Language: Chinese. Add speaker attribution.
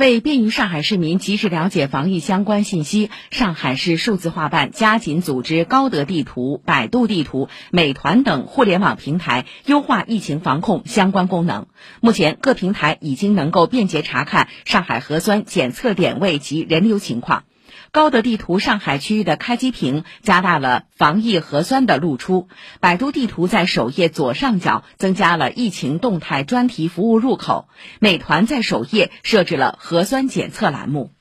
Speaker 1: 为便于上海市民及时了解防疫相关信息，上海市数字化办加紧组织高德地图、百度地图、美团等互联网平台优化疫情防控相关功能。目前，各平台已经能够便捷查看上海核酸检测点位及人流情况。高德地图上海区域的开机屏加大了防疫核酸的露出，百度地图在首页左上角增加了疫情动态专题服务入口，美团在首页设置了核酸检测栏目。